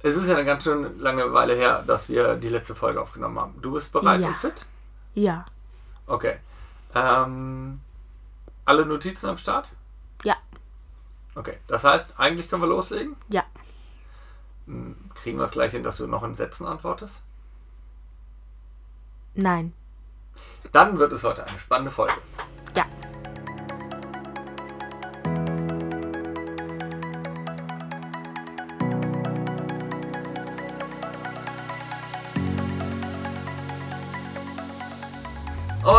Es ist ja eine ganz schön lange Weile her, dass wir die letzte Folge aufgenommen haben. Du bist bereit Ja. und fit? Ja. Okay. Ähm, alle Notizen am Start? Ja. Okay. Das heißt, eigentlich können wir loslegen? Ja. Hm, Kriegen wir es gleich hin, dass du noch in Sätzen antwortest? Nein. Dann wird es heute eine spannende Folge. Ja.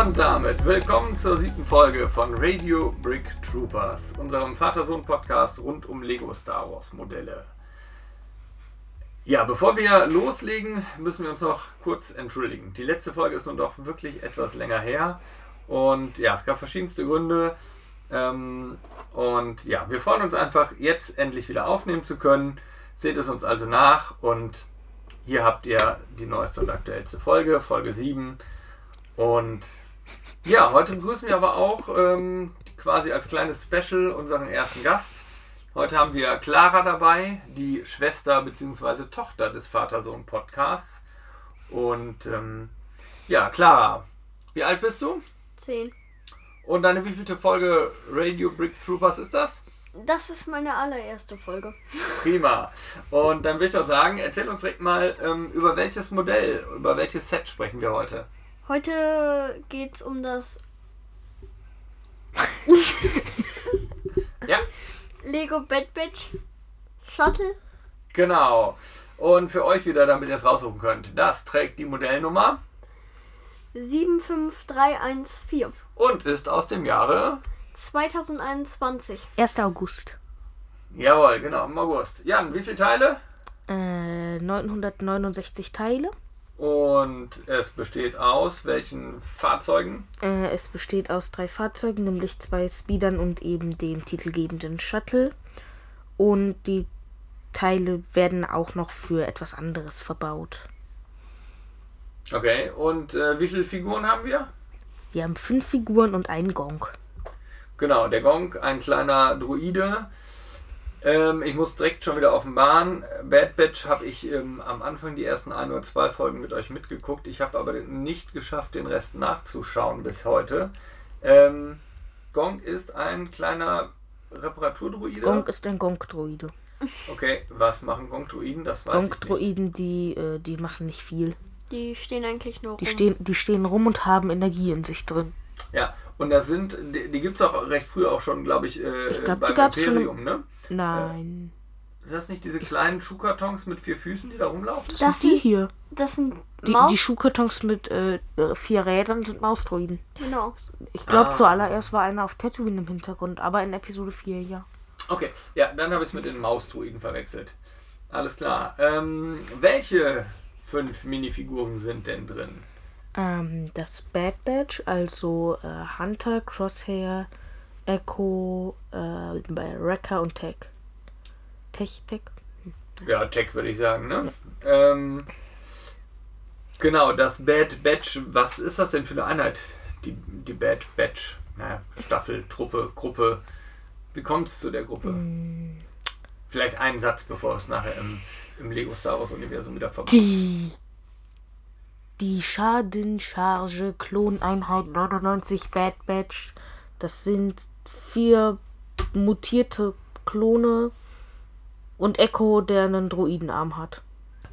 Und damit willkommen zur siebten Folge von Radio Brick Troopers, unserem Vater-Sohn-Podcast rund um Lego Star Wars Modelle. Ja, bevor wir loslegen, müssen wir uns noch kurz entschuldigen. Die letzte Folge ist nun doch wirklich etwas länger her und ja, es gab verschiedenste Gründe. Ähm, und ja, wir freuen uns einfach, jetzt endlich wieder aufnehmen zu können. Seht es uns also nach und hier habt ihr die neueste und aktuellste Folge, Folge 7. Und ja, heute begrüßen wir aber auch ähm, quasi als kleines Special unseren ersten Gast. Heute haben wir Clara dabei, die Schwester bzw. Tochter des Vater-Sohn-Podcasts. Und ähm, ja, Clara, wie alt bist du? Zehn. Und deine wievielte Folge Radio Brick Troopers ist das? Das ist meine allererste Folge. Prima. Und dann würde ich doch sagen, erzähl uns direkt mal, ähm, über welches Modell, über welches Set sprechen wir heute. Heute geht's um das Ja, Lego Bad Batch Shuttle. Genau. Und für euch wieder, damit ihr es raussuchen könnt, das trägt die Modellnummer 75314. und ist aus dem Jahre. 2021. 1. August. Jawohl, genau, im August. Jan, wie viele Teile? Äh, 969 Teile. Und es besteht aus welchen Fahrzeugen? Äh, es besteht aus drei Fahrzeugen, nämlich zwei Speedern und eben dem titelgebenden Shuttle. Und die Teile werden auch noch für etwas anderes verbaut. Okay, und äh, wie viele Figuren haben wir? Wir haben fünf Figuren und einen Gong. Genau, der Gong, ein kleiner Druide. Ähm, ich muss direkt schon wieder offenbaren. Bad Batch habe ich ähm, am Anfang die ersten ein oder zwei Folgen mit euch mitgeguckt. Ich habe aber nicht geschafft, den Rest nachzuschauen bis heute. Ähm, Gong ist ein kleiner Reparaturdruide. Gong ist ein Gong-Droide. Okay, was machen Gong-Druiden? Das weiß ich nicht. Gong-Droiden, die, äh, die machen nicht viel. Die stehen eigentlich nur Die rum. stehen, die stehen rum und haben Energie in sich drin. Ja, und das sind, die, die gibt es auch recht früh auch schon, glaube ich, äh, Ich glaub, die beim gab's schon im- Imperium, ne? Nein. Sind das nicht diese kleinen Schuhkartons mit vier Füßen, die da rumlaufen? Das, Das sind die hier. Das sind Die, Maus. die Schuhkartons mit äh, äh, vier Rädern sind Mausdroiden. genau. Ich glaube, Ah. zuallererst war einer auf Tatooine im Hintergrund, aber in Episode 4, ja. Okay, ja, dann habe ich es mit den Mausdruiden verwechselt. Alles klar. Ähm, welche fünf Minifiguren sind denn drin? Ähm, das Bad Batch, also äh, Hunter, Crosshair, Echo, äh, Wrecker und Tech. Tech, Tech? Ja, Tech würde ich sagen, ne? Ähm, genau, das Bad Batch. Was ist das denn für eine Einheit? Die, die Bad Batch. Naja, Staffel, Truppe, Gruppe. Wie kommt es zu der Gruppe? Mm, Vielleicht einen Satz, bevor es nachher im, im Lego Star Wars Universum wieder vorbei Die. Die Schadencharge Kloneinheit 99 Bad Batch. Das sind vier mutierte Klone und Echo, der einen Druidenarm hat.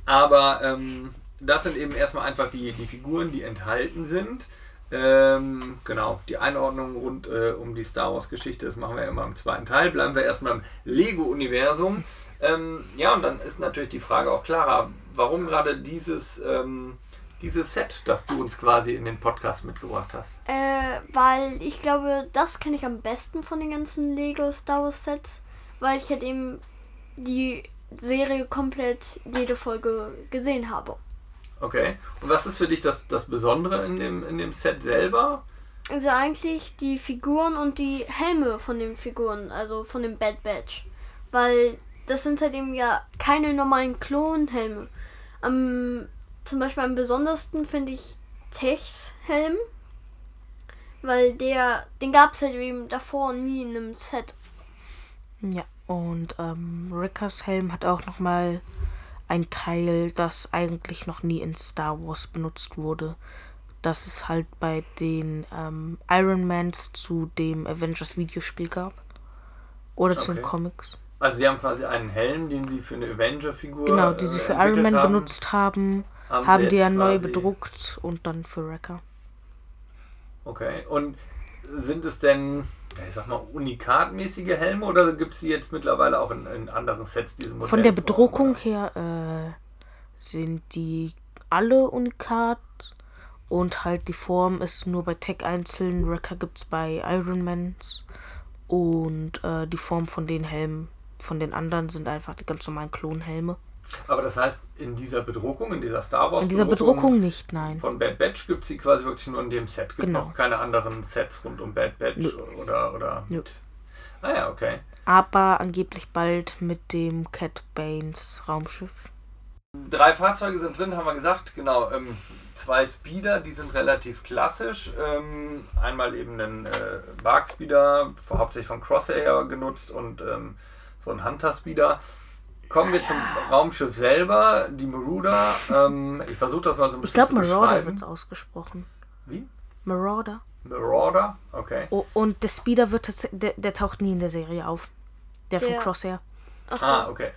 Aber ähm, das sind eben erstmal einfach die, die Figuren, die enthalten sind. Ähm, genau, die Einordnung rund äh, um die Star Wars Geschichte, das machen wir immer im zweiten Teil. Bleiben wir erstmal im Lego-Universum. Ähm, ja, und dann ist natürlich die Frage auch klarer, warum gerade dieses, ähm, dieses Set, das du uns quasi in den Podcast mitgebracht hast. Äh, weil ich glaube, das kenne ich am besten von den ganzen Lego Star Wars Sets. Weil ich halt eben die Serie komplett jede Folge gesehen habe. Okay. Und was ist für dich das, das Besondere in dem, in dem Set selber? Also eigentlich die Figuren und die Helme von den Figuren, also von dem Bad Batch. Weil das sind halt eben ja keine normalen Klonhelme. Am, zum Beispiel am besondersten finde ich Techs Helm. Weil der, den gab es halt eben davor nie in einem Set. Ja, und ähm, Rickers Helm hat auch nochmal ein Teil, das eigentlich noch nie in Star Wars benutzt wurde. Dass es halt bei den ähm, Iron Mans zu dem Avengers Videospiel gab. Oder zu den Okay. Comics. Also sie haben quasi einen Helm, den sie für eine Avenger-Figur Genau, die sie äh, für Iron entwickelt Man haben. benutzt haben, Haben haben sie die ja neu bedruckt und dann für Wrecker. Okay. Und sind es denn, ich sag mal, unikatmäßige Helme oder gibt es die jetzt mittlerweile auch in, in anderen Sets, diese Modelle? Von der Bedruckung her äh, sind die alle unikat und halt die Form ist nur bei Tech einzeln. Wrecker gibt es bei Iron Mans und äh, die Form von den Helmen von den anderen sind einfach die ganz normalen Klonhelme. Aber das heißt, in dieser Bedruckung, in dieser Star Wars In dieser Bedruckung nicht, nein. von Bad Batch gibt es sie quasi wirklich nur in dem Set. Gibt Genau. noch keine anderen Sets rund um Bad Batch Nö. oder oder Nö. Ah ja, okay. Aber angeblich bald mit dem Cat Banes Raumschiff. Drei Fahrzeuge sind drin, haben wir gesagt. Genau, ähm, zwei Speeder, die sind relativ klassisch. Ähm, einmal eben einen äh, Bark Speeder, hauptsächlich von Crosshair genutzt und ähm, so ein Hunter Speeder. Kommen wir zum Raumschiff selber, die Marauder. Ähm, ich versuche das mal so ein Ich bisschen glaube, zu Marauder beschreiben. wird es ausgesprochen. Wie? Marauder. Marauder? Okay. Oh, und der Speeder wird der, der taucht nie in der Serie auf. Der von Der- Crosshair. Achso. Ah, okay.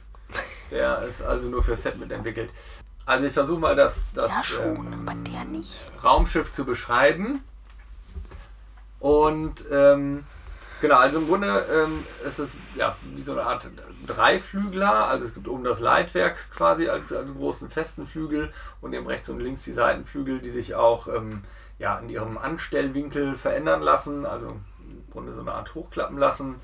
Der ist also nur für Set mitentwickelt. Also ich versuche mal das, das Ja, schon, ähm, aber der nicht. Raumschiff zu beschreiben. Und ähm, genau, also im Grunde ähm, ist es ja wie so eine Art Dreiflügler. Also es gibt oben das Leitwerk quasi als, als großen festen Flügel und eben rechts und links die Seitenflügel, die sich auch ähm, ja, in ihrem Anstellwinkel verändern lassen. Also im Grunde so eine Art hochklappen lassen.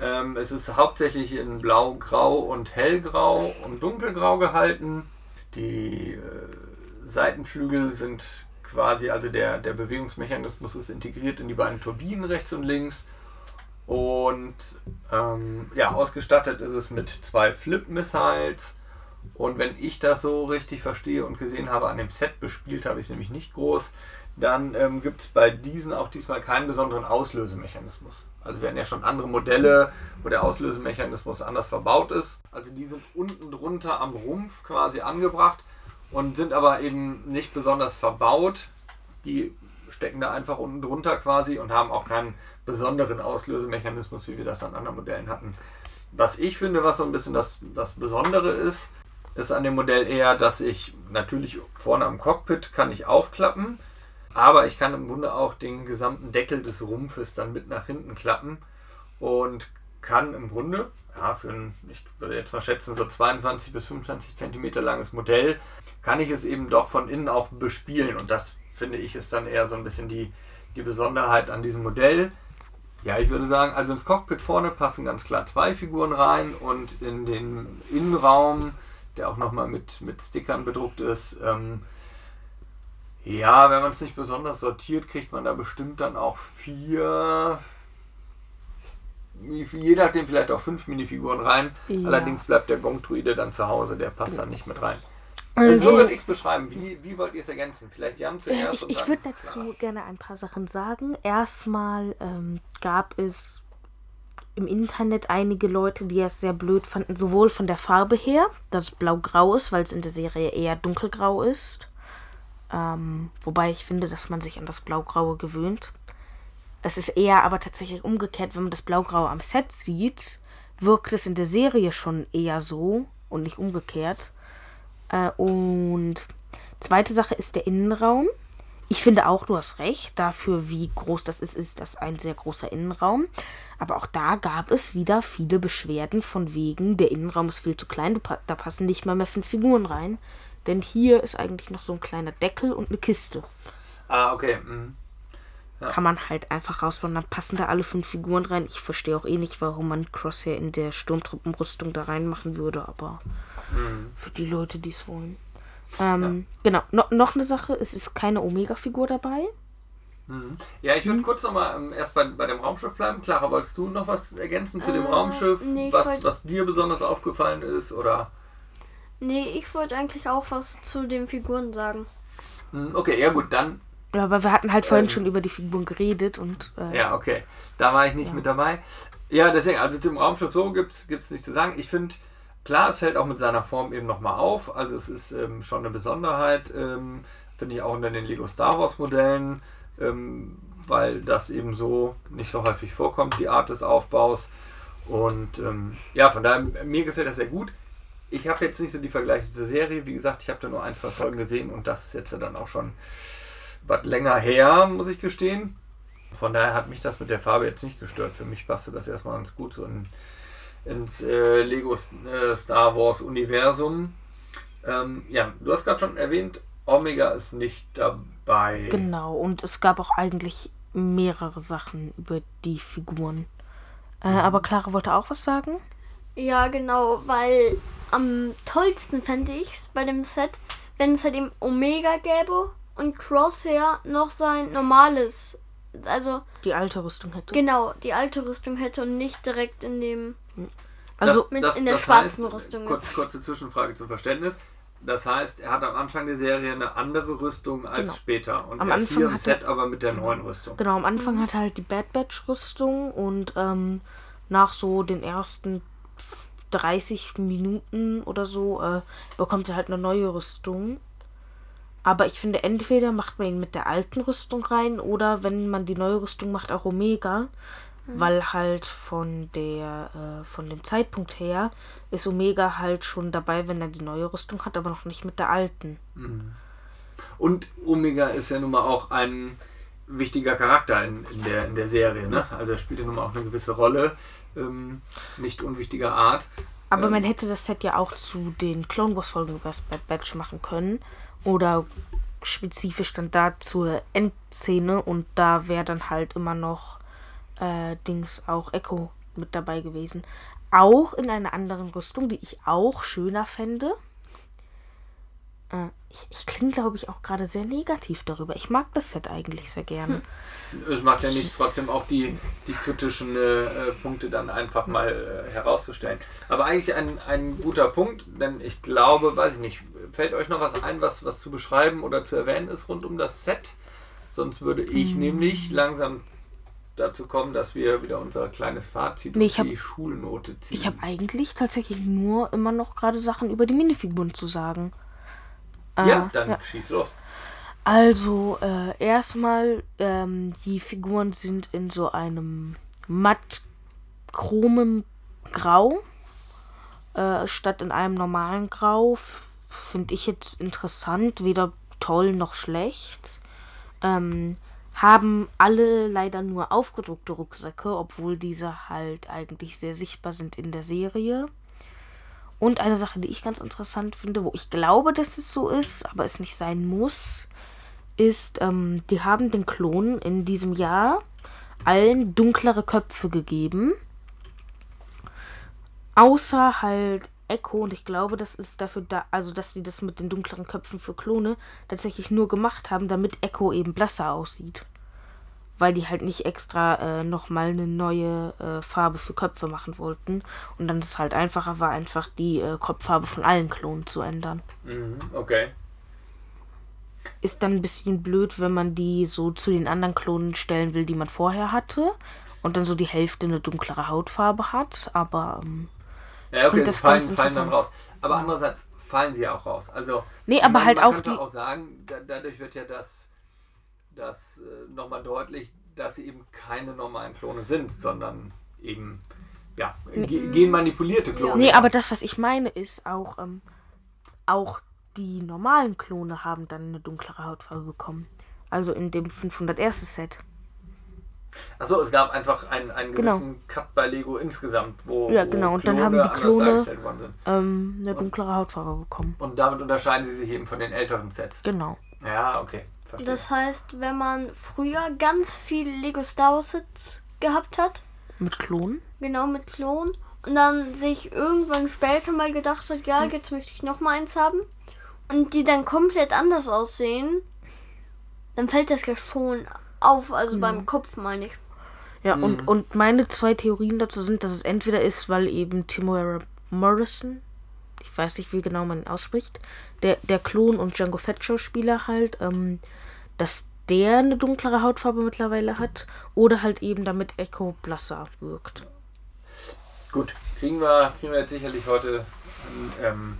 Ähm, es ist hauptsächlich in Blau, Grau und Hellgrau und Dunkelgrau gehalten. Die äh, Seitenflügel sind quasi, also der, der Bewegungsmechanismus ist integriert in die beiden Turbinen rechts und links. Und ähm, ja, ausgestattet ist es mit zwei Flip-Missiles. Und wenn ich das so richtig verstehe und gesehen habe, an dem Set bespielt habe ich es nämlich nicht groß, dann ähm, gibt es bei diesen auch diesmal keinen besonderen Auslösemechanismus. Also hatten ja schon andere Modelle, wo der Auslösemechanismus anders verbaut ist. Also die sind unten drunter am Rumpf quasi angebracht und sind aber eben nicht besonders verbaut. Die stecken da einfach unten drunter quasi und haben auch keinen besonderen Auslösemechanismus, wie wir das an anderen Modellen hatten. Was ich finde, was so ein bisschen das, das Besondere ist, ist an dem Modell eher, dass ich natürlich vorne am Cockpit kann ich aufklappen, aber ich kann im Grunde auch den gesamten Deckel des Rumpfes dann mit nach hinten klappen und kann im Grunde, ja, für ein, ich würde jetzt mal schätzen, so 22 bis 25 Zentimeter langes Modell, kann ich es eben doch von innen auch bespielen. Und das finde ich ist dann eher so ein bisschen die, die Besonderheit an diesem Modell. Ja, ich würde sagen, also ins Cockpit vorne passen ganz klar zwei Figuren rein und in den Innenraum, der auch nochmal mit, mit Stickern bedruckt ist, ähm, ja, wenn man es nicht besonders sortiert, kriegt man da bestimmt dann auch vier, je nachdem vielleicht auch fünf Minifiguren rein. Ja. Allerdings bleibt der Gong-Druide dann zu Hause, der passt dann nicht mit rein. Also, so würde ich es beschreiben. Wie, wie wollt ihr es ergänzen? Vielleicht Jan äh, zuerst ich und ich dann würde dazu gerne ein paar Sachen sagen. Erstmal ähm, gab es im Internet einige Leute, die es sehr blöd fanden, sowohl von der Farbe her, dass es blau-grau ist, weil es in der Serie eher dunkelgrau ist. Ähm, wobei ich finde, dass man sich an das Blaugraue gewöhnt. Es ist eher aber tatsächlich umgekehrt, wenn man das Blaugraue am Set sieht, wirkt es in der Serie schon eher so und nicht umgekehrt. Äh, und zweite Sache ist der Innenraum. Ich finde auch, du hast recht, dafür wie groß das ist, ist das ein sehr großer Innenraum. Aber auch da gab es wieder viele Beschwerden von wegen, der Innenraum ist viel zu klein, da passen nicht mal mehr fünf Figuren rein. Denn hier ist eigentlich noch so ein kleiner Deckel und eine Kiste. Ah, okay. mhm. Ja. Kann man halt einfach rausbauen, dann passen da alle fünf Figuren rein. Ich verstehe auch eh nicht, warum man Crosshair in der Sturmtruppenrüstung da reinmachen würde, aber Mhm. für die Leute, die es wollen. Ähm, Genau, no noch eine Sache, es ist keine Omega-Figur dabei. Mhm. Ja, ich würde kurz nochmal ähm, erst bei, bei dem Raumschiff bleiben. Clara, wolltest du noch was ergänzen zu dem Äh, Raumschiff? nee, was, wollt- was dir besonders aufgefallen ist? Oder? Nee, ich wollte eigentlich auch was zu den Figuren sagen. Mhm, Okay, ja gut, dann. Ja, aber wir hatten halt vorhin Ähm. schon über die Figuren geredet und äh, Ja, okay. Da war ich nicht Ja. mit dabei. Ja, deswegen, also zum Raumschiff so gibt es nichts zu sagen. Ich finde, klar, es fällt auch mit seiner Form eben nochmal auf. Also es ist ähm, schon eine Besonderheit, ähm, finde ich auch unter den Lego Star Wars Modellen, ähm, weil das eben so nicht so häufig vorkommt, die Art des Aufbaus. Und ähm, ja, von daher, mir gefällt das sehr gut. Ich habe jetzt nicht so die Vergleiche zur Serie. Wie gesagt, ich habe da nur ein, zwei Folgen gesehen und das ist jetzt dann auch schon was länger her, muss ich gestehen. Von daher hat mich das mit der Farbe jetzt nicht gestört. Für mich passte das erstmal ganz gut so in, ins äh, Lego äh, Star Wars Universum. Ähm, ja, du hast gerade schon erwähnt, Omega ist nicht dabei. Genau, und es gab auch eigentlich mehrere Sachen über die Figuren. Äh, aber Clara wollte auch was sagen? Ja, genau, weil am tollsten fände ich es bei dem Set, wenn es halt eben Omega gäbe und Crosshair noch sein normales, also Die alte Rüstung hätte. genau, die alte Rüstung hätte und nicht direkt in dem Also, mit in der schwarzen Rüstung Kurz, ist. kurze Zwischenfrage zum Verständnis. Das heißt, er hat am Anfang der Serie eine andere Rüstung als Genau. später. Und Am erst Anfang hier im hat er- Set aber mit der neuen Rüstung. genau, am Anfang hat er halt die Bad Batch Rüstung und ähm, nach so den ersten 30 Minuten oder so äh, bekommt er halt eine neue Rüstung. Aber ich finde, entweder macht man ihn mit der alten Rüstung rein oder wenn man die neue Rüstung macht, auch Omega. Weil halt von der, äh, von dem Zeitpunkt her ist Omega halt schon dabei, wenn er die neue Rüstung hat, aber noch nicht mit der alten. Mhm. Und Omega ist ja nun mal auch ein wichtiger Charakter in, in, der, in der Serie. Ne? Also er spielt ja nun mal auch eine gewisse Rolle. Ähm, nicht unwichtiger Art. Aber Ähm. man hätte das Set ja auch zu den Clone Wars Folgen über das Bad Batch machen können. Oder spezifisch dann da zur Endszene und da wäre dann halt immer noch äh, Dings auch Echo mit dabei gewesen. Auch in einer anderen Rüstung, die ich auch schöner fände. Äh, ich ich klinge, glaube ich, auch gerade sehr negativ darüber. Ich mag das Set eigentlich sehr gerne. Es macht ja nichts, trotzdem auch die, die kritischen äh, äh, Punkte dann einfach mal äh, herauszustellen. Aber eigentlich ein, ein guter Punkt, denn ich glaube, weiß ich nicht, fällt euch noch was ein, was, was zu beschreiben oder zu erwähnen ist rund um das Set? Sonst würde ich nämlich langsam dazu kommen, dass wir wieder unser kleines Fazit Nee, hab- die Schulnote ziehen. Ich habe eigentlich tatsächlich nur immer noch gerade Sachen über die Minifiguren zu sagen. Äh, ja, dann schieß los. Also, äh, erstmal, ähm, die Figuren sind in so einem matt chromem Grau, äh, statt in einem normalen Grau. Finde ich jetzt interessant, weder toll noch schlecht. Ähm, haben alle leider nur aufgedruckte Rucksäcke, obwohl diese halt eigentlich sehr sichtbar sind in der Serie. Und eine Sache, die ich ganz interessant finde, wo ich glaube, dass es so ist, aber es nicht sein muss, ist, ähm, die haben den Klonen in diesem Jahr allen dunklere Köpfe gegeben. Außer halt Echo, und ich glaube, das ist dafür da, also dass die das mit den dunkleren Köpfen für Klone tatsächlich nur gemacht haben, damit Echo eben blasser aussieht. Weil die halt nicht extra äh, nochmal eine neue äh, Farbe für Köpfe machen wollten. Und dann ist es halt einfacher war, einfach die äh, Kopffarbe von allen Klonen zu ändern. Mhm, okay. ist dann ein bisschen blöd, wenn man die so zu den anderen Klonen stellen will, die man vorher hatte. Und dann so die Hälfte eine dunklere Hautfarbe hat. Aber ähm, Ja, okay, das fallen, ganz fallen dann raus. Aber andererseits fallen sie auch raus. Also, Nee, aber meine, halt man auch könnte die- auch sagen, da, dadurch wird ja das, das äh, nochmal deutlich, dass sie eben keine normalen Klone sind, sondern eben ja, ge genmanipulierte Klone. nee, aber das, was ich meine, ist auch, ähm, auch die normalen Klone haben dann eine dunklere Hautfarbe bekommen. Also in dem 501. Set. Achso, es gab einfach einen, einen Genau. gewissen Cut bei Lego insgesamt, wo, Ja, genau, wo und dann haben die Klone-. Ähm, eine dunklere Hautfarbe bekommen. Und damit unterscheiden sie sich eben von den älteren Sets. Genau. Ja, okay. Verstehe. Das heißt, wenn man früher ganz viel Lego Star Wars Sets gehabt hat, Mit Klonen? genau mit Klon, und dann sich irgendwann später mal gedacht hat, ja, jetzt möchte ich noch mal eins haben, und die dann komplett anders aussehen, dann fällt das ja schon auf, also beim Kopf meine ich. Ja, Mhm. und, und meine zwei Theorien dazu sind, dass es entweder ist, weil eben Timora Morrison, ich weiß nicht, wie genau man ihn ausspricht, der, der Klon und Django Fett Schauspieler halt, ähm, dass der eine dunklere Hautfarbe mittlerweile hat, oder halt eben damit Echo blasser wirkt. Gut, kriegen wir, kriegen wir jetzt sicherlich heute ähm,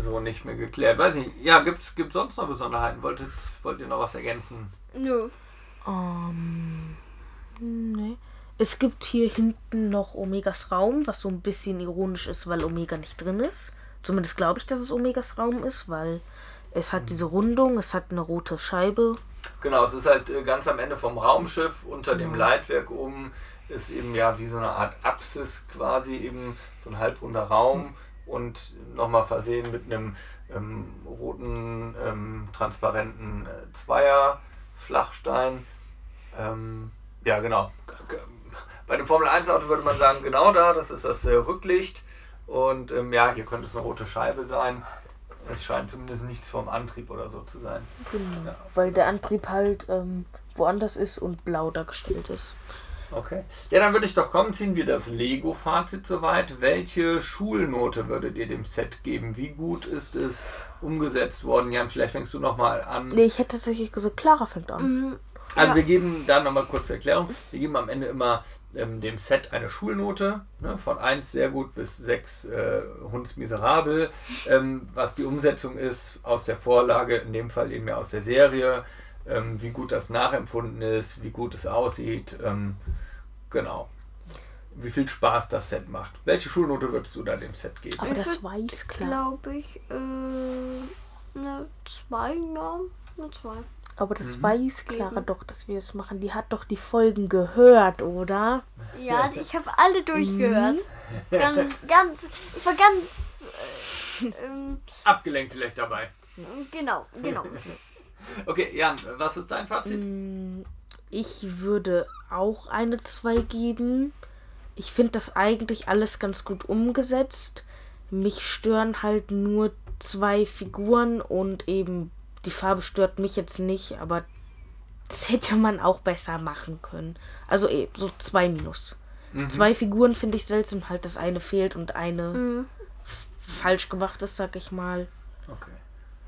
so nicht mehr geklärt. Weiß ich, ja, gibt es sonst noch Besonderheiten? Wolltet, wollt ihr noch was ergänzen? Nö. Ähm, nee. Es gibt hier hinten noch Omegas Raum, was so ein bisschen ironisch ist, weil Omega nicht drin ist. Zumindest glaube ich, dass es Omegas Raum ist, weil es hat diese Rundung, es hat eine rote Scheibe. Genau, es ist halt äh, ganz am Ende vom Raumschiff unter dem Genau. Leitwerk oben ist eben ja wie so eine Art Apsis quasi eben so ein halbrunder Raum und nochmal versehen mit einem ähm, roten ähm, transparenten äh, Zweier Flachstein. Ähm, ja genau. Bei dem Formel 1 Auto würde man sagen genau da, das ist das äh, Rücklicht und ähm, ja hier könnte es eine rote Scheibe sein. Es scheint zumindest nichts vom Antrieb oder so zu sein. Genau. Ja. Weil der Antrieb halt ähm, woanders ist und blau dargestellt ist. Okay. Ja, dann würde ich doch kommen, ziehen wir das Lego-Fazit soweit. Welche Schulnote würdet ihr dem Set geben? Wie gut ist es umgesetzt worden? Jan, vielleicht fängst du nochmal an. Nee, ich hätte tatsächlich gesagt, Clara fängt an. Mhm. Also Ja. wir geben da nochmal kurze Erklärung. Wir geben am Ende immer ähm, dem Set eine Schulnote, ne, von 1 sehr gut bis 6 äh, hundsmiserabel. Ähm, was die Umsetzung ist aus der Vorlage, in dem Fall eben ja aus der Serie, ähm, wie gut das nachempfunden ist, wie gut es aussieht, ähm, genau. Wie viel Spaß das Set macht. Welche Schulnote würdest du da dem Set geben? Aber das weiß klar. Glaube ich, äh, eine 2, ja, eine 2. Aber das Mhm. weiß Clara doch, dass wir es machen. Die hat doch die Folgen gehört, oder? Ja, ich habe alle durchgehört. Ganz, ganz, ich war ganz, äh, ähm, Abgelenkt vielleicht dabei. genau, genau. Okay, Jan, was ist dein Fazit? Mm, Ich würde auch eine 2 geben. Ich finde das eigentlich alles ganz gut umgesetzt. Mich stören halt nur zwei Figuren und eben die Farbe stört mich jetzt nicht, aber das hätte man auch besser machen können. Also eh, so zwei Minus. Mhm. Zwei Figuren finde ich seltsam, halt das eine fehlt und eine Mhm. falsch gemacht ist, sag ich mal. Okay.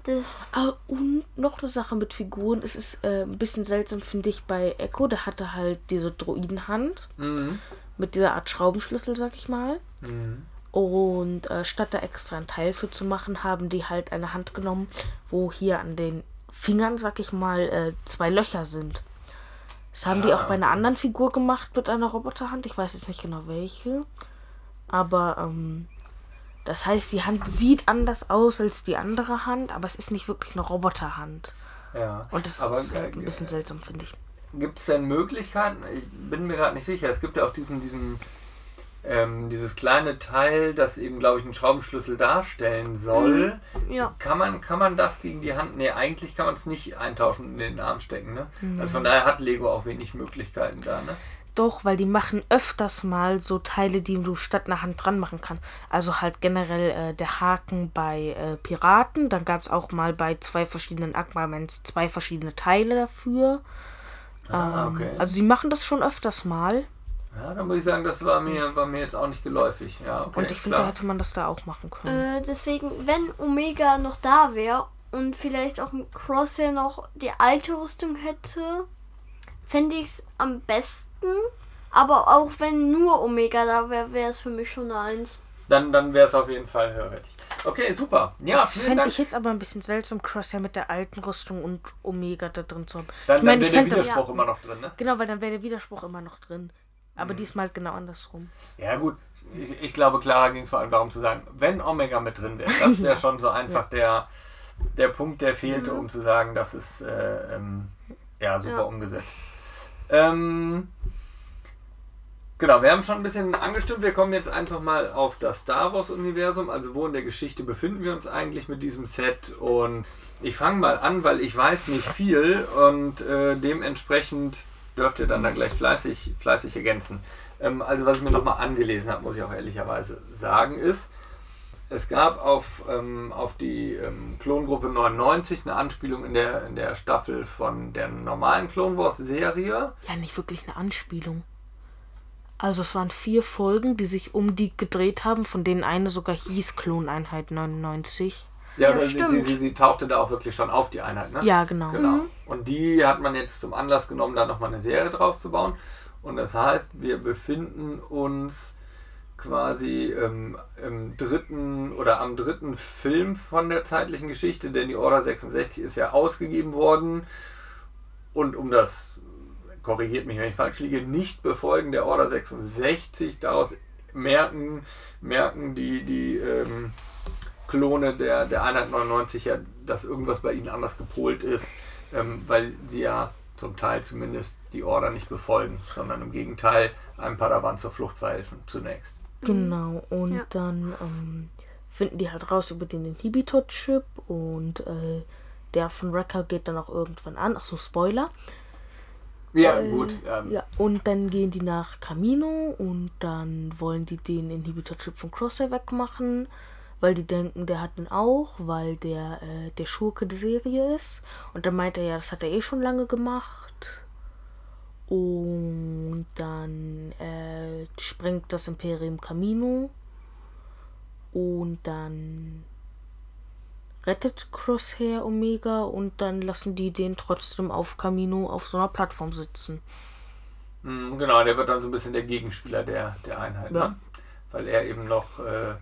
Das, Ah, und noch eine Sache mit Figuren. Es ist äh, ein bisschen seltsam, finde ich, bei Echo. Der hatte halt diese Droidenhand Mhm. mit dieser Art Schraubenschlüssel, sag ich mal. Mhm. Und äh, statt da extra ein Teil für zu machen, haben die halt eine Hand genommen, wo hier an den Fingern, sag ich mal, äh, zwei Löcher sind. Das haben die Ah, auch bei einer anderen Figur gemacht mit einer Roboterhand. Ich weiß jetzt nicht genau welche. Aber ähm, das heißt, die Hand sieht anders aus als die andere Hand, aber es ist nicht wirklich eine Roboterhand. Ja. Und das Aber, ist halt äh, ein bisschen seltsam, finde ich. Gibt es denn Möglichkeiten? Ich bin mir gerade nicht sicher. Es gibt ja auch diesen, diesen, ähm, dieses kleine Teil, das eben, glaube ich, einen Schraubenschlüssel darstellen soll. ja. Kann man, kann man das gegen die Hand? Nee, eigentlich kann man es nicht eintauschen und in den Arm stecken, ne? Mhm. Also von daher hat Lego auch wenig Möglichkeiten da, ne? Doch, weil die machen öfters mal so Teile, die du statt einer Hand dran machen kannst. Also halt generell äh, der Haken bei äh, Piraten. Dann gab es auch mal bei zwei verschiedenen Aquamans zwei verschiedene Teile dafür. Ah, Ähm, okay. Also sie machen das schon öfters mal. Ja, dann muss ich sagen, das war mir, war mir jetzt auch nicht geläufig. Ja, okay, und ich finde, da hätte man das da auch machen können. Äh, deswegen, wenn Omega noch da wäre und vielleicht auch ein Crosshair noch die alte Rüstung hätte, fände ich es am besten. Aber auch wenn nur Omega da wäre, wäre es für mich schon eine Eins. Dann, dann wäre es auf jeden Fall hörwertig. Okay, super. Ja, das fände ich jetzt aber ein bisschen seltsam, Crosshair mit der alten Rüstung und Omega da drin zu haben. Dann, ich meine, dann ich wäre der das- Widerspruch ja. immer noch drin, ne? Genau, weil dann wäre der Widerspruch immer noch drin. Aber Mhm. diesmal halt genau andersrum. Ja gut, ich, ich glaube, Clara ging es vor allem darum zu sagen, wenn Omega mit drin wäre, das wäre Ja. schon so einfach der, der Punkt, der fehlte, Mhm. um zu sagen, das ist äh, ähm, ja super Ja. umgesetzt. Ähm, genau, wir haben schon ein bisschen angestimmt, wir kommen jetzt einfach mal auf das Star Wars Universum, also wo in der Geschichte befinden wir uns eigentlich mit diesem Set und ich fange mal an, weil ich weiß nicht viel und äh, dementsprechend dürft ihr dann da gleich fleißig, fleißig ergänzen. Ähm, also was ich mir nochmal angelesen habe, muss ich auch ehrlicherweise sagen, ist, es gab auf, ähm, auf die ähm, Klongruppe 99 eine Anspielung in der, in der Staffel von der normalen Clone Wars Serie. Ja, nicht wirklich eine Anspielung. Also es waren vier Folgen, die sich um die gedreht haben, von denen eine sogar hieß Kloneinheit 99. Ja, sie, stimmt. sie, sie, sie tauchte da auch wirklich schon auf, die Einheit, ne? Ja, genau. Genau. Mhm. Und die hat man jetzt zum Anlass genommen, da nochmal eine Serie draus zu bauen. Und das heißt, wir befinden uns quasi ähm, im dritten oder am dritten Film von der zeitlichen Geschichte, denn die Order 66 ist ja ausgegeben worden und um das, korrigiert mich, wenn ich falsch liege, nicht befolgen der Order 66, daraus merken, merken die, die ähm, Klone der, der Einheit 99 ja, dass irgendwas bei ihnen anders gepolt ist, ähm, weil sie ja zum Teil zumindest die Order nicht befolgen, sondern im Gegenteil einem Padawan zur Flucht verhelfen zunächst. Genau, und Ja. dann ähm, finden die halt raus über den Inhibitor-Chip und äh, der von Wrecker geht dann auch irgendwann an. Ach so, Spoiler. Ja, Äh, gut. Ähm, Ja, und dann gehen die nach Camino und dann wollen die den Inhibitor-Chip von Crosshair wegmachen, weil die denken, der hat den auch, weil der äh, der Schurke der Serie ist. Und dann meint er ja, das hat er eh schon lange gemacht. Und dann äh, sprengt das Imperium Camino. Und dann rettet Crosshair Omega und dann lassen die den trotzdem auf Camino auf so einer Plattform sitzen. mh, genau, der wird dann so ein bisschen der Gegenspieler der, der Einheit, Ja. ne? weil er eben noch äh,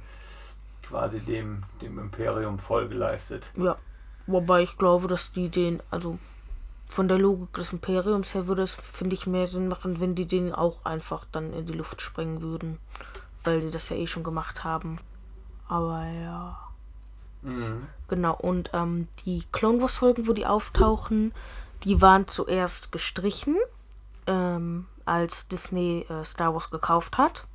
quasi dem, dem Imperium Folge leistet. Ja. Wobei ich glaube, dass die den, also von der Logik des Imperiums her würde es, finde ich, mehr Sinn machen, wenn die den auch einfach dann in die Luft sprengen würden. Weil sie das ja eh schon gemacht haben. Aber ja. Mhm. Genau, und ähm, die Clone Wars Folgen, wo die auftauchen, die waren zuerst gestrichen, ähm, als Disney äh, Star Wars gekauft hat.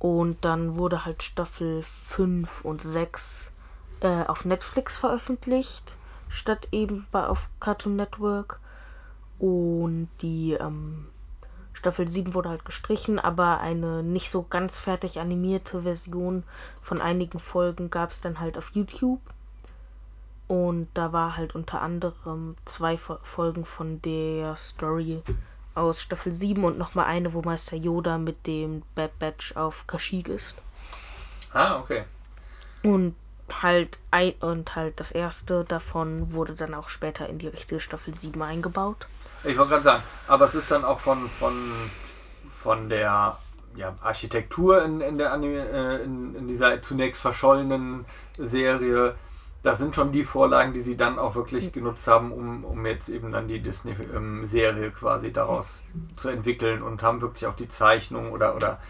Und dann wurde halt Staffel 5 und 6 äh, auf Netflix veröffentlicht, statt eben bei, auf Cartoon Network. Und die ähm, Staffel 7 wurde halt gestrichen, aber eine nicht so ganz fertig animierte Version von einigen Folgen gab es dann halt auf YouTube. Und da war halt unter anderem zwei Fo- Folgen von der Story aus Staffel 7 und nochmal eine, wo Meister Yoda mit dem Bad Batch auf Kashyyyk ist. Ah, okay. Und halt ein und halt das erste davon wurde dann auch später in die richtige Staffel 7 eingebaut. Ich wollte gerade sagen, aber es ist dann auch von, von, von der ja, Architektur in, in, der Anime, äh, in, in dieser zunächst verschollenen Serie. Das sind schon die Vorlagen, die sie dann auch wirklich genutzt haben, um, um jetzt eben dann die Disney-Serie quasi daraus zu entwickeln und haben wirklich auch die Zeichnung oder, oder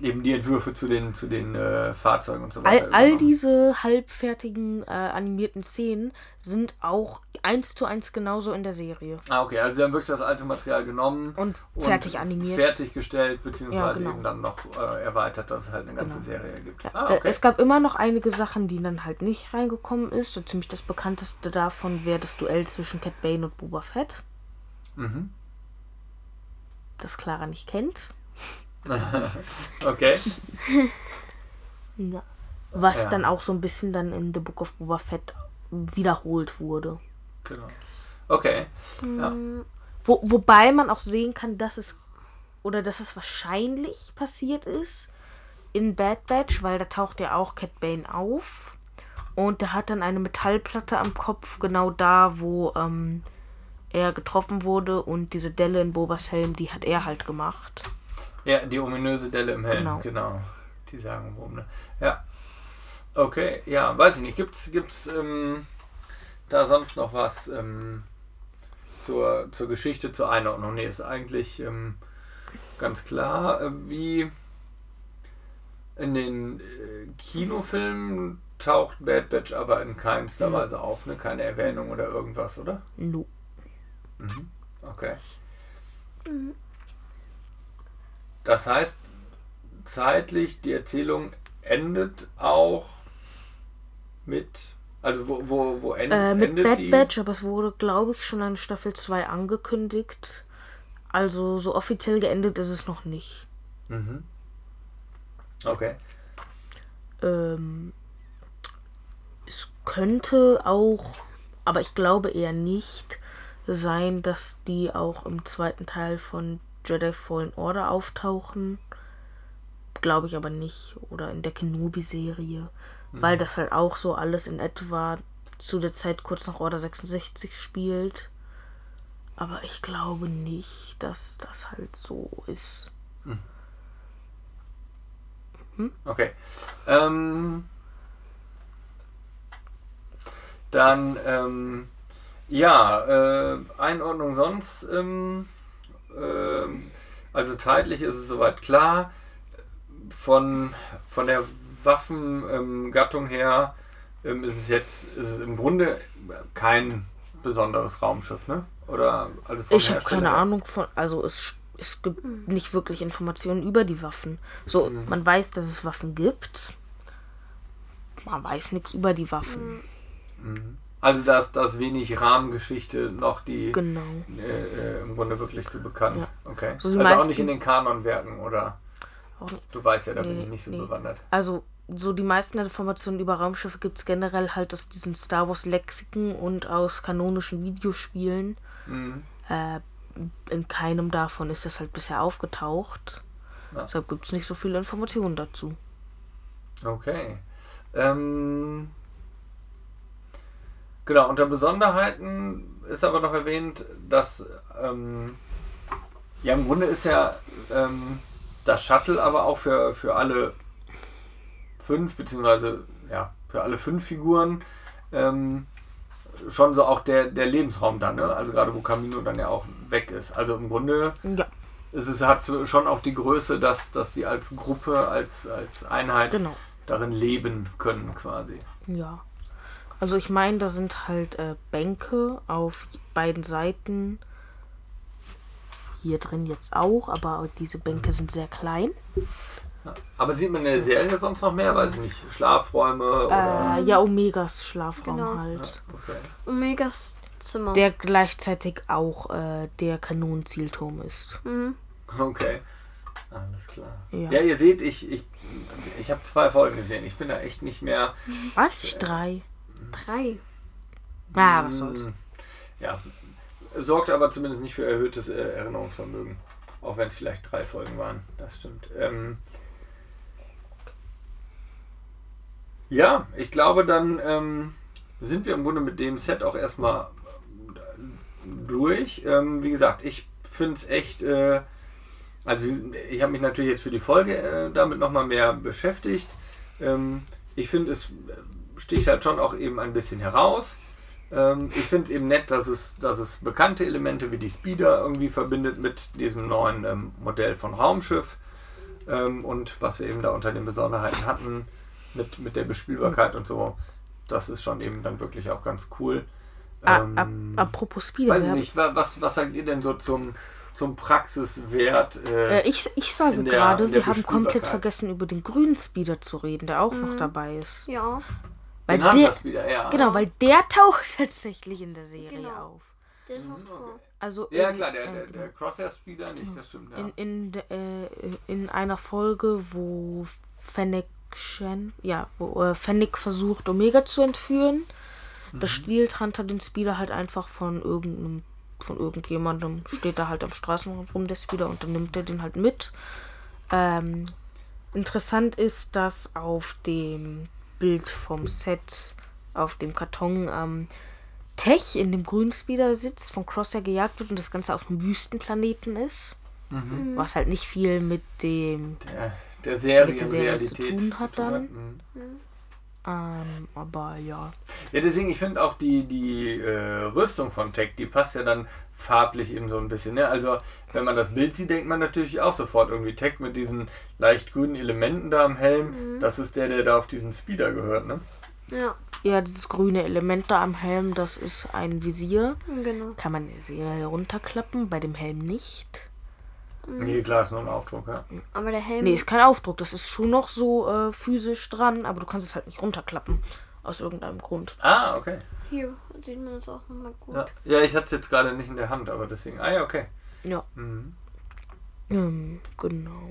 eben die Entwürfe zu den, zu den äh, Fahrzeugen und so weiter. All, all diese halbfertigen äh, animierten Szenen sind auch eins zu eins genauso in der Serie. Ah, okay, also sie haben wirklich das alte Material genommen Und fertig animiert. Fertiggestellt, beziehungsweise Ja, genau. eben dann noch äh, erweitert, dass es halt eine ganze Genau. Serie gibt. Ja, Ah, äh, okay. Es gab immer noch einige Sachen, die dann halt nicht reingekommen ist. So ziemlich das bekannteste davon wäre das Duell zwischen Cat Bane und Boba Fett, Mhm. das Clara nicht kennt. okay. Ja. Was Ja. dann auch so ein bisschen dann in The Book of Boba Fett wiederholt wurde. Genau. Okay. Ja. Mm, Wo, wobei man auch sehen kann, dass es oder dass es wahrscheinlich passiert ist in Bad Batch, weil da taucht ja auch Cat Bane auf und der hat dann eine Metallplatte am Kopf, genau da, wo ähm, er getroffen wurde und diese Delle in Bobas Helm, die hat er halt gemacht. Ja, die ominöse Delle im Helm. Genau. Genau. Die sagen warum, ne? Ja. Okay, ja, weiß ich nicht. Gibt's, gibt's ähm, da sonst noch was ähm, zur, zur Geschichte, zur Einordnung? Nee, ist eigentlich ähm, ganz klar, äh, wie in den äh, Kinofilmen taucht Bad Batch aber in keinster Mhm. Weise auf, ne? Keine Erwähnung oder irgendwas, oder? No. Mhm. Okay. Mhm. Das heißt, zeitlich die Erzählung endet auch mit. Also wo, wo, wo end, Äh, mit endet Bad die? Batch, aber es wurde, glaube ich, schon eine Staffel 2 angekündigt. Also so offiziell geendet ist es noch nicht. Mhm. Okay. Ähm, es könnte auch, aber ich glaube eher nicht, sein, dass die auch im zweiten Teil von Jedi Fallen Order auftauchen. Glaube ich aber nicht. Oder in der Kenobi-Serie. Weil das halt auch so alles in etwa zu der Zeit kurz nach Order 66 spielt. Aber ich glaube nicht, dass das halt so ist. Hm? Okay. Ähm, dann, ähm, ja, äh, Einordnung sonst. Ähm, also zeitlich ist es soweit klar. Von, von der Waffengattung her ähm, ist es jetzt ist es im Grunde kein besonderes Raumschiff, ne? Oder also Ich habe keine her. Ahnung von, also es, es gibt nicht wirklich Informationen über die Waffen. So, man weiß, dass es Waffen gibt. Man weiß nichts über die Waffen. Mhm. Also da ist das wenig Rahmengeschichte noch die Genau. äh, äh, im Grunde wirklich zu bekannt. Ja. Okay. So die also auch nicht in den Kanonwerken oder du weißt ja, da bin Nee, ich nicht so nee. bewandert. Also, so die meisten Informationen über Raumschiffe gibt es generell halt aus diesen Star Wars Lexiken und aus kanonischen Videospielen. Mhm. Äh, in keinem davon ist das halt bisher aufgetaucht. Ja. Deshalb gibt es nicht so viele Informationen dazu. Okay. Ähm, genau, unter Besonderheiten ist aber noch erwähnt, dass ähm, ja im Grunde ist ja ähm, das Shuttle aber auch für, für alle fünf, beziehungsweise ja, für alle fünf Figuren ähm, schon so auch der, der Lebensraum dann, ne? Also gerade wo Camino dann ja auch weg ist. Also im Grunde Ja, ist es hat schon auch die Größe, dass, dass die als Gruppe, als, als Einheit genau. darin leben können quasi. Ja. Also ich meine, da sind halt äh, Bänke auf beiden Seiten. Hier drin jetzt auch, aber diese Bänke sind sehr klein. Ja. Aber sieht man in der Serie sonst noch mehr? Weiß ich nicht. Schlafräume oder. Äh, ja, Omegas Schlafraum Genau. Ja, halt. okay. Omegas Zimmer. Der gleichzeitig auch äh, der Kanonenzielturm ist. Mhm. okay. Alles klar. Ja. Ja, ihr seht, ich, ich, ich habe zwei Folgen gesehen. Ich bin da echt nicht mehr. Als ich drei. Drei. Ah, was soll's. Mm, Ja. Sorgt aber zumindest nicht für erhöhtes äh, Erinnerungsvermögen. Auch wenn es vielleicht drei Folgen waren. Das stimmt. Ähm, ja, ich glaube, dann ähm, sind wir im Grunde mit dem Set auch erstmal durch. Ähm, wie gesagt, ich finde es echt. Äh, also, ich habe mich natürlich jetzt für die Folge äh, damit nochmal mehr beschäftigt. Ähm, ich finde, es sticht halt schon auch eben ein bisschen heraus. Ähm, ich finde es eben nett, dass es, dass es bekannte Elemente wie die Speeder irgendwie verbindet mit diesem neuen ähm, Modell von Raumschiff. Ähm, und was wir eben da unter den Besonderheiten hatten, mit, mit der Bespielbarkeit und so, das ist schon eben dann wirklich auch ganz cool. Ah, Ähm, ap apropos Speeder. weiß ich nicht, wa- was, was sagt ihr denn so zum, zum Praxiswert? Äh, Äh, ich, ich sage der- gerade, wir haben komplett vergessen, über den grünen Speeder zu reden, der auch noch Mhm. dabei ist. Ja. Weil haben der, das wieder, ja. genau, weil der taucht tatsächlich in der Serie Genau. auf. Der Mhm, taucht vor. okay. Also Ja, in, klar, der, äh, der, genau. der Crosshair-Speeder nicht, das stimmt, ja. in, in, äh, in einer Folge, wo Fennec Shen, ja, wo äh, Fennec versucht, Omega zu entführen, Mhm. da stiehlt Hunter den Speeder halt einfach von irgendeinem, von irgendjemandem, steht da halt am Straßenrand rum, der Speeder, und dann nimmt er den halt mit. Ähm, interessant ist, dass auf dem Bild vom Set, auf dem Karton, ähm, Tech in dem grünen Speeder sitzt, von Crosshair gejagt wird und das Ganze auf einem Wüstenplaneten ist. Mhm. Was halt nicht viel mit dem. Der, der Serie Mit der Serie zu tun hat dann. Mhm. Ähm, aber ja. Ja, deswegen, ich finde auch die, die äh, Rüstung von Tech, die passt ja dann farblich eben so ein bisschen. Ne? Also, wenn man das Bild sieht, denkt man natürlich auch sofort irgendwie Tech mit diesen leicht grünen Elementen da am Helm. Mhm. Das ist der, der da auf diesen Speeder gehört, ne? Ja, Ja, dieses grüne Element da am Helm, das ist ein Visier. genau. Kann man Serie runterklappen, bei dem Helm nicht. Nee, klar, ist nur ein Aufdruck, ja. Aber der Helm. Nee, ist kein Aufdruck, das ist schon noch so äh, physisch dran, aber du kannst es halt nicht runterklappen. Aus irgendeinem Grund. Ah, okay. Hier sieht man das auch nochmal gut. Ja, ja ich hatte es jetzt gerade nicht in der Hand, aber deswegen. Ah, ja, okay. Ja. Mhm. Ähm, genau.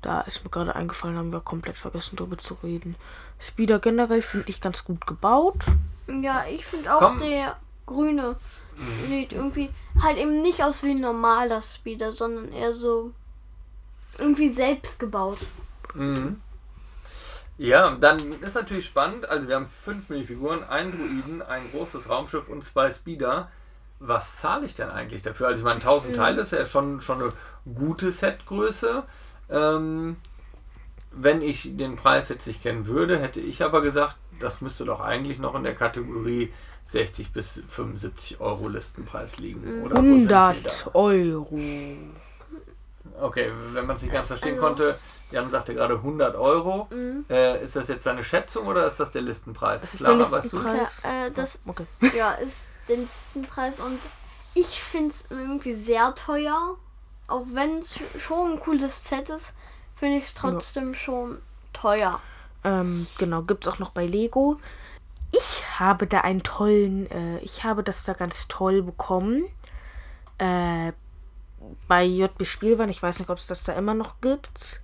Da ist mir gerade eingefallen, haben wir komplett vergessen drüber zu reden. Speeder generell finde ich ganz gut gebaut. Ja, ich finde auch Komm. der grüne Mhm. Sieht irgendwie halt eben nicht aus wie ein normaler Speeder, sondern eher so irgendwie selbst gebaut. Mhm. Ja, dann ist natürlich spannend. Also, wir haben fünf Minifiguren, einen Druiden, ein großes Raumschiff und zwei Speeder. Was zahle ich denn eigentlich dafür? Also, ich meine, 1000 Mhm. Teile ist ja schon, schon eine gute Setgröße. Ähm, wenn ich den Preis jetzt nicht kennen würde, hätte ich aber gesagt, das müsste doch eigentlich noch in der Kategorie 60 bis 75 Euro Listenpreis liegen. Oder wo sind wir 100 Euro. Okay, wenn man es nicht ganz verstehen Also- konnte, Jan sagte gerade 100 Euro. Mhm. Äh, ist das jetzt seine Schätzung oder ist das der Listenpreis? Das ist der weißt du? Listenpreis. Ja, äh, das Okay. ja, ist der Listenpreis und ich finde es irgendwie sehr teuer. Auch wenn es schon ein cooles Set ist, finde ich es trotzdem schon teuer. Ähm, genau, gibt's auch noch bei Lego. Ich habe da einen tollen, äh, ich habe das da ganz toll bekommen. Äh, bei JB Spielwaren, ich weiß nicht, ob es das da immer noch gibt,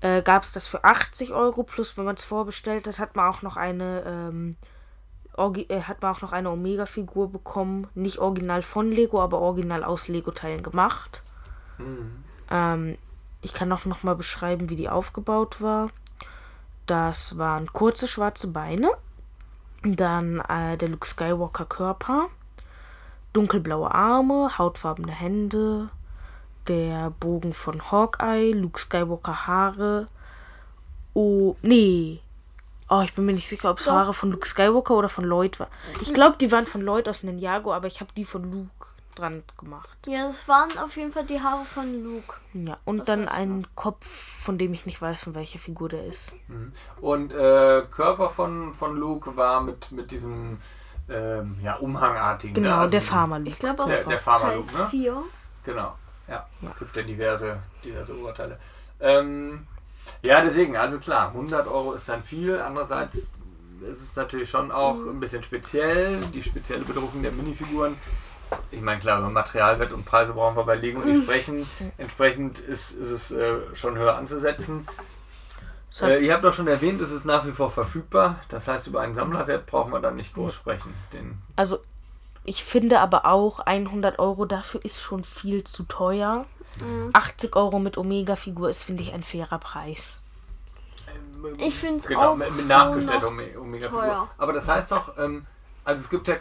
äh, gab es das für 80 Euro plus, wenn man es vorbestellt hat, hat man auch noch eine, ähm, äh, hat man auch noch eine Omega-Figur bekommen. Nicht original von Lego, aber original aus Lego-Teilen gemacht. Mhm. Ähm, ich kann auch noch mal beschreiben, wie die aufgebaut war. Das waren kurze schwarze Beine, dann äh, der Luke Skywalker Körper, dunkelblaue Arme, hautfarbene Hände, der Bogen von Hawkeye, Luke Skywalker Haare. Oh, nee. Oh, ich bin mir nicht sicher, ob es. Haare von Luke Skywalker oder von Lloyd war. Ich glaube, die waren von Lloyd aus Ninjago, aber ich habe die von Luke dran gemacht. Ja, das waren auf jeden Fall die Haare von Luke. Ja, und Das dann weiß ich ein Kopf, von dem ich nicht weiß, von welcher Figur der ist. Mhm. Und äh, Körper von, von Luke war mit, mit diesem ähm, ja, Umhangartigen. Genau, ne? Also der Farmer Ich glaube aus Der- der Farmer Luke, ne? 4. Genau, ja. Ja. Gibt ja diverse, diverse Urteile. Ähm, ja, deswegen, also klar, 100 Euro ist dann viel. Andererseits ist es natürlich schon auch Mhm. ein bisschen speziell, die spezielle Bedruckung der Minifiguren. Ich meine, klar, über Materialwert und Preise brauchen wir bei Lego Mhm. nicht sprechen. Entsprechend ist, ist es äh, schon höher anzusetzen. Hat- Äh, ihr habt doch schon erwähnt, es ist nach wie vor verfügbar. Das heißt, über einen Sammlerwert brauchen wir dann nicht groß sprechen. Den, Also, ich finde aber auch, 100 Euro dafür ist schon viel zu teuer. Mhm. 80 Euro mit Omega-Figur ist, finde ich, ein fairer Preis. Ich finde es genau, auch mit, mit nachgestellter noch Ome- Omega teuer. Figur. Aber das heißt doch, ähm, also es gibt ja,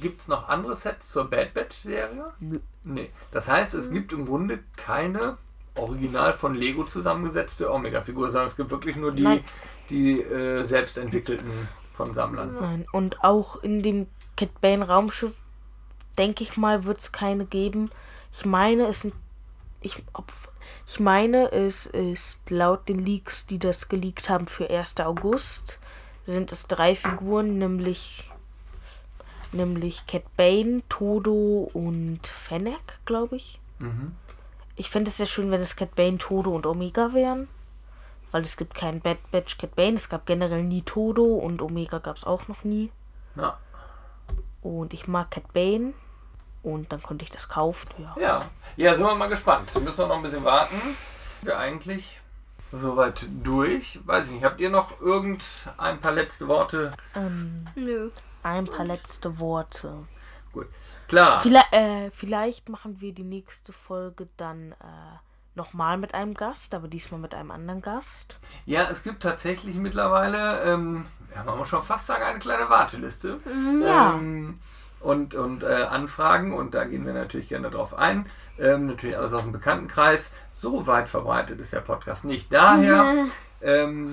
gibt es noch andere Sets zur Bad Batch Serie? Nö. Nee. Das heißt, es gibt im Grunde keine original von Lego zusammengesetzte Omega-Figur, sondern es gibt wirklich nur die, Nein. die äh, selbst entwickelten von Sammlern. Nein. Und auch in dem Cat Bane Raumschiff, denke ich mal, wird es keine geben. Ich meine, es sind. Ich, ob, ich meine, es ist laut den Leaks, die das geleakt haben für 1. August, sind es drei Figuren, nämlich. Nämlich Cat Bane, Todo und Fennec, glaube ich. Mhm. Ich fände es sehr schön, wenn es Cat Bane, Todo und Omega wären. Weil es gibt keinen Bad Batch Cat Bane. Es gab generell nie Todo und Omega gab es auch noch nie. Ja. Und ich mag Cat Bane. Und dann konnte ich das kaufen. Ja. Ja. ja, sind wir mal gespannt. Müssen wir noch ein bisschen warten. Wir eigentlich soweit durch. Weiß ich nicht, habt ihr noch irgendein paar letzte Worte? Ähm, Nö. Ein paar letzte Worte. Gut. Klar. Vielleicht, äh, vielleicht machen wir die nächste Folge dann äh, nochmal mit einem Gast, aber diesmal mit einem anderen Gast. Ja, es gibt tatsächlich mittlerweile, ähm, ja, man muss schon fast sagen, eine kleine Warteliste. Ja. Ähm, und und äh, Anfragen und da gehen wir natürlich gerne drauf ein. Ähm, natürlich alles aus dem Bekanntenkreis. So weit verbreitet ist der Podcast nicht. Daher ähm,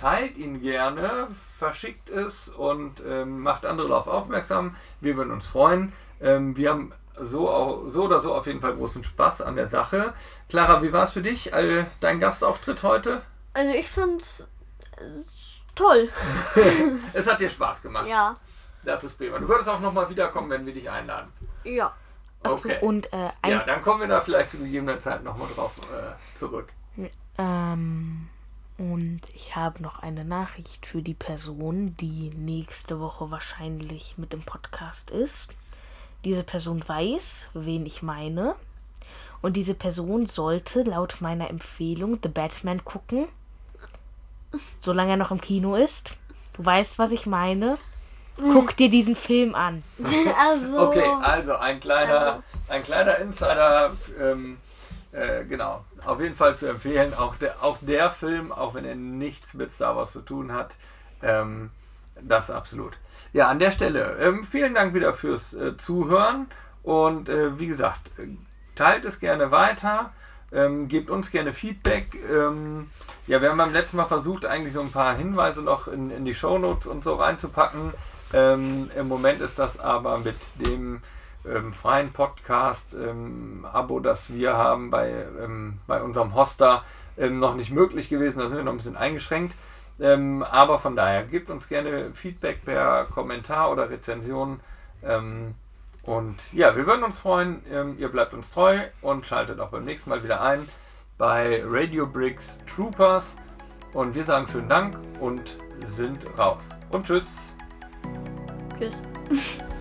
teilt ihn gerne, verschickt es und ähm, macht andere darauf aufmerksam. Wir würden uns freuen. Ähm, wir haben so, so oder so auf jeden Fall großen Spaß an der Sache. Clara, wie war es für dich, all dein Gastauftritt heute? Also ich fand's äh, toll. es hat dir Spaß gemacht. Ja. Das ist prima. Du würdest auch nochmal wiederkommen, wenn wir dich einladen. Ja. Ach so, Okay. und äh, ein, Ja, dann kommen wir da vielleicht zu gegebener Zeit nochmal drauf äh, zurück. Ähm, und ich habe noch eine Nachricht für die Person, die nächste Woche wahrscheinlich mit im Podcast ist. Diese Person weiß, wen ich meine. Und diese Person sollte laut meiner Empfehlung The Batman gucken. Solange er noch im Kino ist. Du weißt, was ich meine. Guck dir diesen Film an. also. Okay, also ein kleiner, Also. ein kleiner Insider, ähm, äh, genau, auf jeden Fall zu empfehlen. Auch der, auch der Film, auch wenn er nichts mit Star Wars zu tun hat, ähm, das absolut. Ja, an der Stelle, ähm, vielen Dank wieder fürs äh, Zuhören und äh, wie gesagt, teilt es gerne weiter. Ähm, gebt uns gerne Feedback. Ähm, ja, wir haben beim letzten Mal versucht, eigentlich so ein paar Hinweise noch in, in die Shownotes und so reinzupacken. Ähm, Im Moment ist das aber mit dem ähm, freien Podcast-Abo, ähm, das wir haben bei, ähm, bei unserem Hoster, ähm, noch nicht möglich gewesen. Da sind wir noch ein bisschen eingeschränkt. Ähm, aber von daher gebt uns gerne Feedback per Kommentar oder Rezension. Ähm, und ja, wir würden uns freuen. ihr bleibt uns treu und schaltet auch beim nächsten Mal wieder ein bei Radio Bricks Troopers. Und wir sagen schönen Dank und sind raus. Und tschüss. Tschüss.